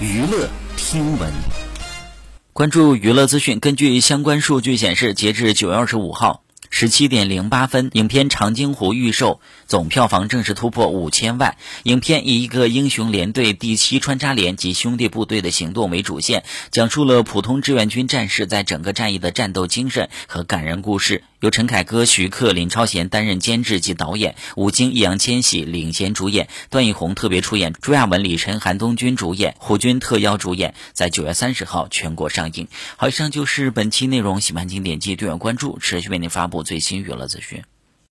娱乐听闻，关注娱乐资讯。根据相关数据显示，截至九月二十五号。十七点零八分，影片《长津湖》预售总票房正式突破五千万。影片以一个英雄联队第七穿插连及兄弟部队的行动为主线，讲述了普通志愿军战士在整个战役的战斗精神和感人故事。由陈凯歌、徐克、林超贤担任监制及导演，吴京、易烊千玺领衔主演，段奕宏特别出演，朱亚文、李晨、韩东君主演，胡军特邀主演，在九月三十号全国上映。好，以上就是本期内容，喜欢请点击订阅关注，持续为您发布最新娱乐资讯。